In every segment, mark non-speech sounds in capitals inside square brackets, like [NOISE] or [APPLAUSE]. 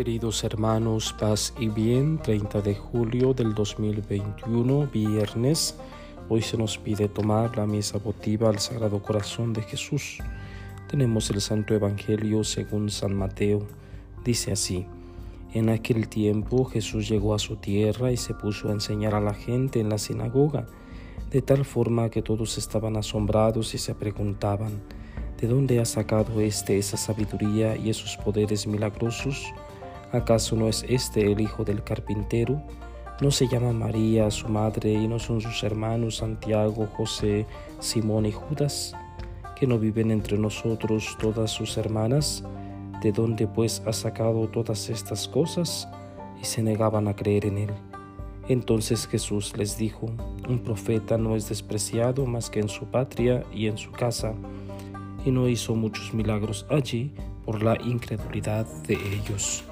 Queridos hermanos, paz y bien, 30 de julio del 2021, viernes. Hoy se nos pide tomar la mesa votiva al Sagrado Corazón de Jesús. Tenemos el Santo Evangelio según San Mateo. Dice así, en aquel tiempo Jesús llegó a su tierra y se puso a enseñar a la gente en la sinagoga, de tal forma que todos estaban asombrados y se preguntaban, ¿de dónde ha sacado éste esa sabiduría y esos poderes milagrosos? ¿Acaso no es este el hijo del carpintero? ¿No se llama María su madre y no son sus hermanos Santiago, José, Simón y Judas? ¿Que no viven entre nosotros todas sus hermanas? ¿De dónde pues ha sacado todas estas cosas? Y se negaban a creer en él. Entonces Jesús les dijo, un profeta no es despreciado más que en su patria y en su casa, y no hizo muchos milagros allí por la incredulidad de ellos.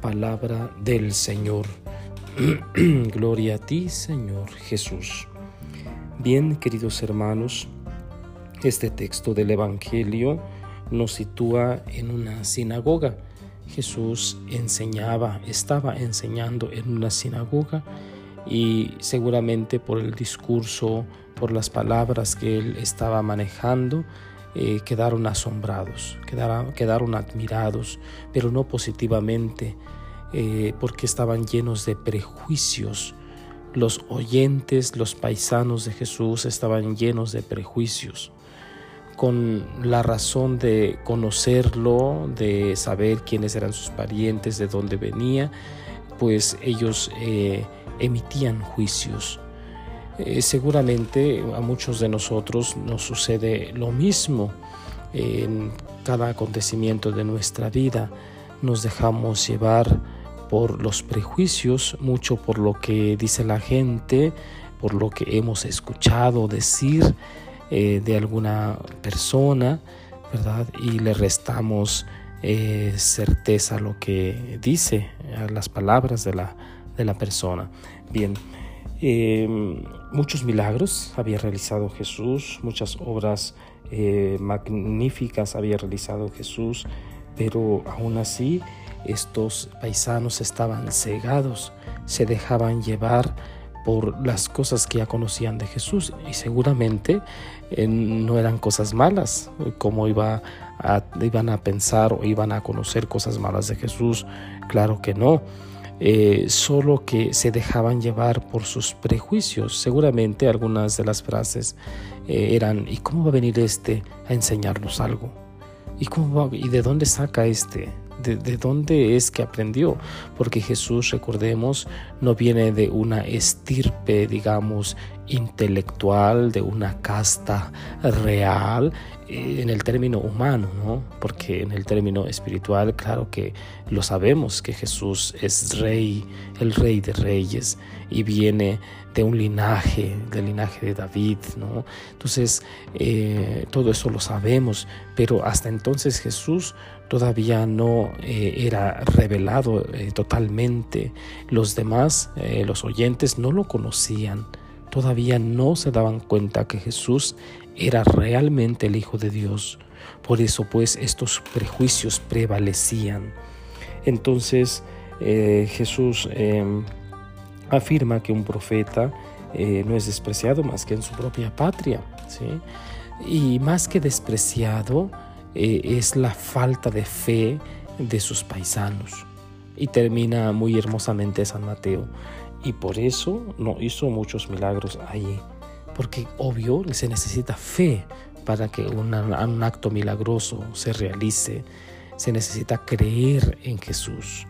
Palabra del Señor. [CLEARS THROAT] Gloria a ti, Señor Jesús. Bien, queridos hermanos, este texto del Evangelio nos sitúa en una sinagoga. Jesús enseñaba, estaba enseñando en una sinagoga y seguramente por el discurso, por las palabras que él estaba manejando, eh, quedaron asombrados, quedaron, admirados, pero no positivamente, eh, porque estaban llenos de prejuicios. Los oyentes, los paisanos de Jesús estaban llenos de prejuicios, con la razón de conocerlo, de saber quiénes eran sus parientes, de dónde venía, pues ellos eh, emitían juicios eh, seguramente a muchos de nosotros nos sucede lo mismo. En cada acontecimiento de nuestra vida nos dejamos llevar por los prejuicios, mucho por lo que dice la gente, por lo que hemos escuchado decir eh, de alguna persona, ¿verdad? Y le restamos eh, certeza a lo que dice, a las palabras de la, de la persona. Bien, Em, muchos milagros había realizado Jesús, muchas obras eh, magníficas había realizado Jesús, pero aún así estos paisanos estaban cegados, se dejaban llevar por las cosas que ya conocían de Jesús y seguramente eh, no eran cosas malas, como iba iban a pensar o iban a conocer cosas malas de Jesús, claro que no eh, solo que se dejaban llevar por sus prejuicios. Seguramente algunas de las frases eh, eran, ¿y cómo va a venir este a enseñarnos algo? ¿Y, cómo ¿Y de dónde saca este? ¿De, ¿De, dónde es que aprendió? Porque Jesús, recordemos, no viene de una estirpe, digamos, intelectual, de una casta real, eh, en el término humano, ¿no? Porque en el término espiritual, claro que lo sabemos que Jesús es rey, el rey de reyes y viene de un linaje, del linaje de David, ¿no? Entonces, eh, todo eso lo sabemos, pero hasta entonces Jesús todavía no eh, era revelado totalmente. Los demás, los oyentes, no lo conocían todavía no se daban cuenta que Jesús era realmente el Hijo de Dios. Por eso pues estos prejuicios prevalecían. Entonces eh, Jesús em, afirma que un profeta eh, no es despreciado más que en su propia patria. Y más que despreciado eh, es la falta de fe de sus paisanos. Y termina muy hermosamente San Mateo y por eso no hizo muchos milagros allí. Porque obvio se necesita fe para que un acto milagroso se realice. Se necesita creer en Jesús.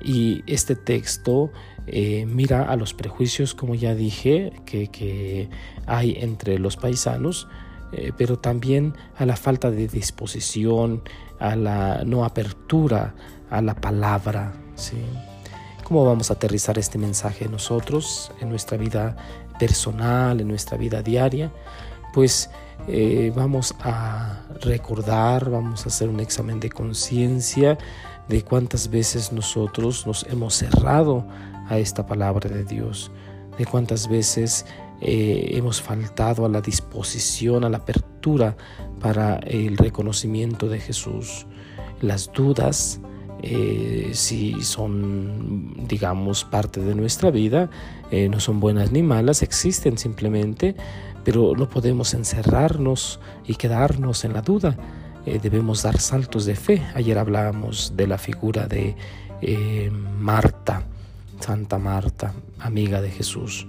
Y este texto eh, mira a los prejuicios, como ya dije, que, hay entre los paisanos, eh, pero también a la falta de disposición, a la no apertura a la palabra. ¿Cómo vamos a aterrizar este mensaje nosotros en nuestra vida personal, en nuestra vida diaria? Pues eh, vamos a recordar, vamos a hacer un examen de conciencia de cuántas veces nosotros nos hemos cerrado a esta palabra de Dios, de cuántas veces eh, hemos faltado a la disposición, a la apertura para el reconocimiento de Jesús. Las dudas, eh, si son, digamos, parte de nuestra vida, eh, no son buenas ni malas, existen simplemente, pero no podemos encerrarnos y quedarnos en la duda. Eh, debemos dar saltos de fe. Ayer hablábamos de la figura de Marta, Santa Marta, amiga de Jesús.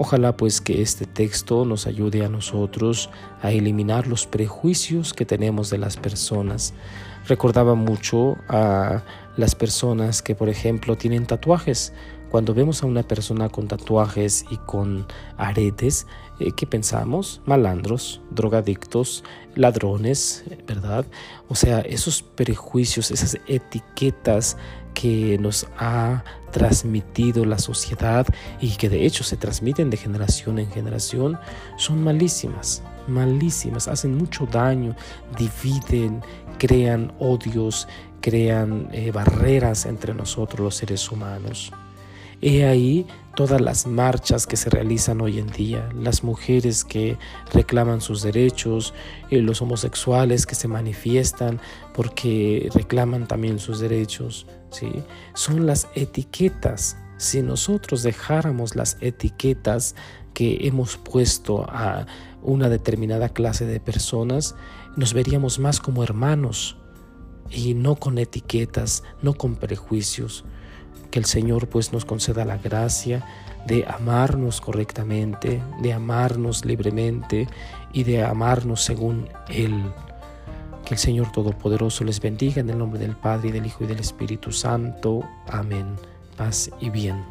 Ojalá pues que este texto nos ayude a nosotros a eliminar los prejuicios que tenemos de las personas, recordaba mucho a las personas que, por ejemplo, tienen tatuajes. Cuando vemos a una persona con tatuajes y con aretes, eh, ¿qué pensamos? Malandros, drogadictos, ladrones, ¿verdad? O sea, esos prejuicios, esas etiquetas que nos ha transmitido la sociedad y que de hecho se transmiten de generación en generación, son malísimas, malísimas, hacen mucho daño, dividen, crean odios, crean eh, barreras entre nosotros los seres humanos. He ahí todas las marchas que se realizan hoy en día, las mujeres que reclaman sus derechos, eh, los homosexuales que se manifiestan porque reclaman también sus derechos, ¿sí? Son las etiquetas. Si nosotros dejáramos las etiquetas que hemos puesto a una determinada clase de personas, nos veríamos más como hermanos y no con etiquetas, no con prejuicios. Que el Señor pues nos conceda la gracia de amarnos correctamente, de amarnos libremente y de amarnos según Él. Que el Señor Todopoderoso les bendiga en el nombre del Padre y del Hijo y del Espíritu Santo. Amén. Paz y bien.